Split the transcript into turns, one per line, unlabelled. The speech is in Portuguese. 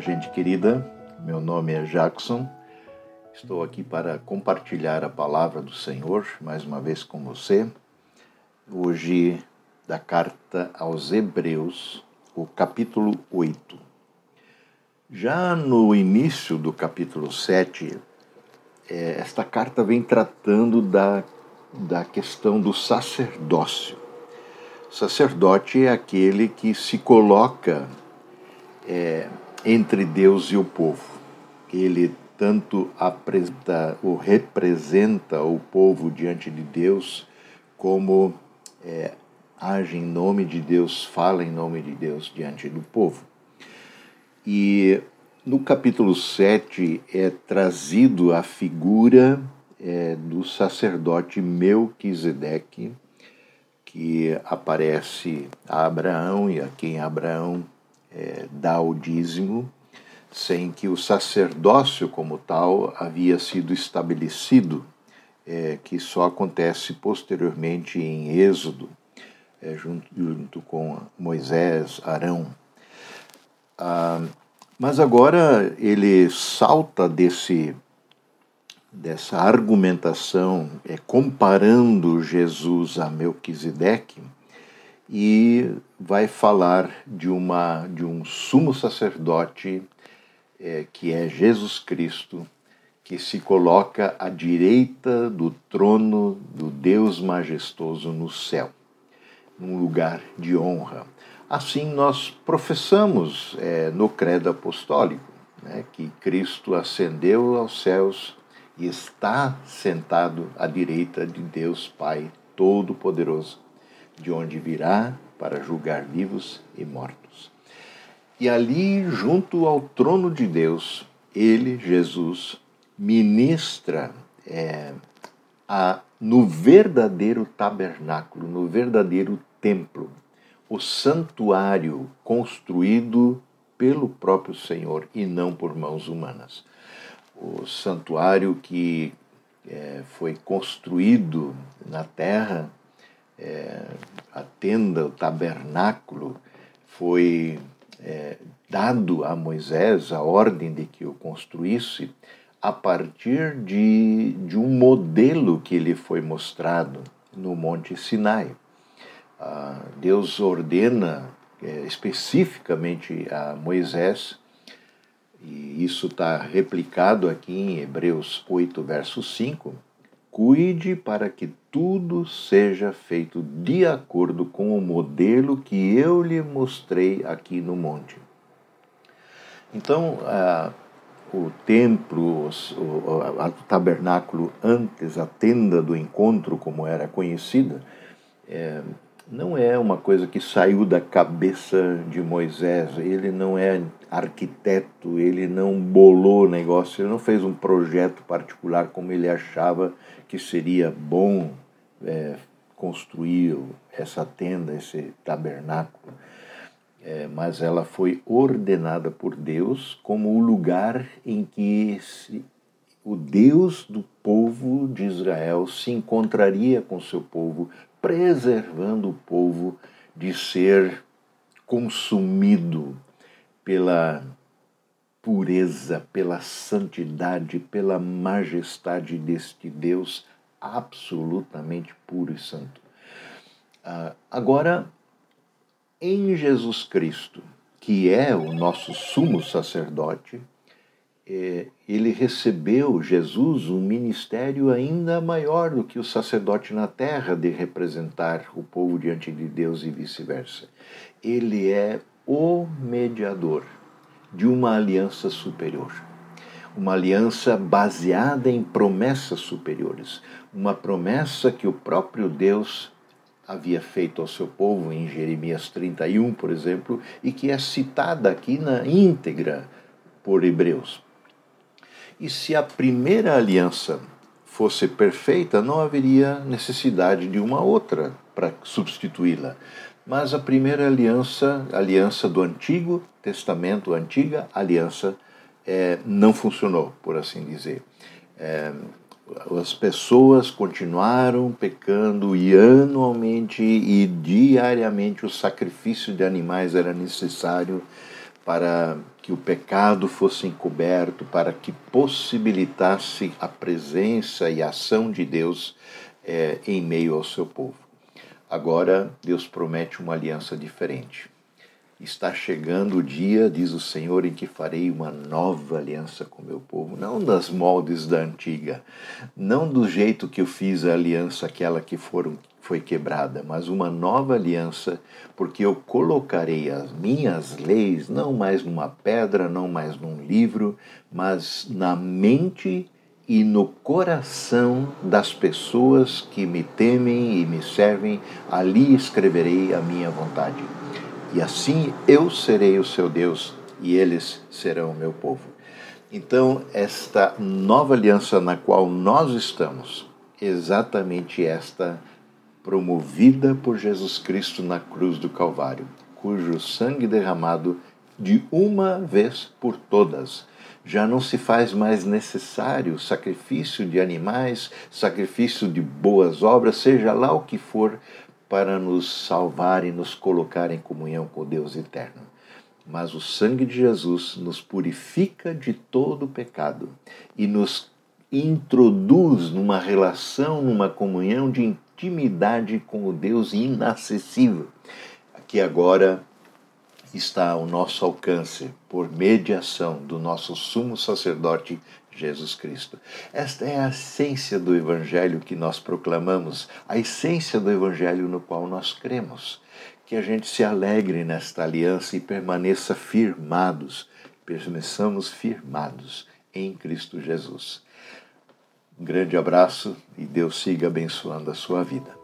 Gente querida. Meu nome é Jackson. Estou aqui para compartilhar a palavra do Senhor mais uma vez com você. Hoje, da carta aos Hebreus, o capítulo 8. Já no início do capítulo 7, é, esta carta vem tratando da, da questão do sacerdócio. Sacerdote é aquele que se coloca é, entre Deus e o povo. Ele tanto apresenta ou representa o povo diante de Deus, como é, age em nome de Deus, fala em nome de Deus diante do povo. E no capítulo 7 é trazido a figura é, do sacerdote Melquisedeque, que aparece a Abraão e a quem Abraão é, dá o dízimo, sem que o sacerdócio como tal havia sido estabelecido, é, que só acontece posteriormente em Êxodo, é, junto, junto, com Moisés, Arão. Ah, mas agora ele salta desse dessa argumentação, é, comparando Jesus a Melquisedeque, e vai falar de, uma, de um sumo sacerdote é, que é Jesus Cristo, que se coloca à direita do trono do Deus majestoso no céu, num lugar de honra. Assim nós professamos é, no credo apostólico né, que Cristo ascendeu aos céus e está sentado à direita de Deus Pai Todo-Poderoso de onde virá para julgar vivos e mortos. E ali, junto ao trono de Deus, ele, Jesus, ministra é, a, no verdadeiro tabernáculo, no verdadeiro templo, o santuário construído pelo próprio Senhor e não por mãos humanas. O santuário que é, foi construído na terra é, a tenda, o tabernáculo, foi é, dado a Moisés a ordem de que o construísse a partir de, de um modelo que lhe foi mostrado no Monte Sinai. Ah, Deus ordena é, especificamente a Moisés, e isso está replicado aqui em Hebreus 8, verso 5, Cuide para que tudo seja feito de acordo com o modelo que eu lhe mostrei aqui no monte. Então, o templo, o, o, tabernáculo antes, a tenda do encontro, como era conhecida, é, não é uma coisa que saiu da cabeça de Moisés. Ele não é arquiteto, ele não bolou o negócio, ele não fez um projeto particular como ele achava que seria bom é, construir essa tenda, esse tabernáculo. É, mas ela foi ordenada por Deus como o lugar em que esse, o Deus do povo de Israel se encontraria com seu povo preservando o povo de ser consumido pela pureza, pela santidade, pela majestade deste Deus absolutamente puro e santo. Ah, agora, em Jesus Cristo, que é o nosso sumo sacerdote, ele recebeu, Jesus, um ministério ainda maior do que o sacerdote na terra de representar o povo diante de Deus e vice-versa. Ele é o mediador de uma aliança superior. Uma aliança baseada em promessas superiores. Uma promessa que o próprio Deus havia feito ao seu povo em Jeremias 31, por exemplo, e que é citada aqui na íntegra por Hebreus. E se a primeira aliança fosse perfeita, não haveria necessidade de uma outra para substituí-la. Mas a primeira aliança, aliança do Antigo Testamento, a antiga aliança, é, não funcionou, por assim dizer. É, as pessoas continuaram pecando e anualmente e diariamente o sacrifício de animais era necessário para que o pecado fosse encoberto, para que possibilitasse a presença e a ação de Deus é, em meio ao seu povo. Agora, Deus promete uma aliança diferente. Está chegando o dia, diz o Senhor, em que farei uma nova aliança com meu povo, não das moldes da antiga, não do jeito que eu fiz a aliança, aquela que foram, foi quebrada, mas uma nova aliança, porque eu colocarei as minhas leis não mais numa pedra, não mais num livro, mas na mente e no coração das pessoas que me temem e me servem, ali escreverei a minha vontade e assim eu serei o seu Deus e eles serão o meu povo. Então, esta nova aliança na qual nós estamos, exatamente esta promovida por Jesus Cristo na cruz do Calvário, cujo sangue derramado de uma vez por todas. Já não se faz mais necessário sacrifício de animais, sacrifício de boas obras, seja lá o que for, para nos salvar e nos colocar em comunhão com Deus eterno. Mas o sangue de Jesus nos purifica de todo pecado e nos introduz numa relação, numa comunhão de intimidade com o Deus inacessível, que agora está ao nosso alcance por mediação do nosso sumo sacerdote Jesus Cristo. Esta é a essência do Evangelho que nós proclamamos, a essência do Evangelho no qual nós cremos. Que a gente se alegre nesta aliança e permaneça firmados, permaneçamos firmados em Cristo Jesus. Um grande abraço e Deus siga abençoando a sua vida.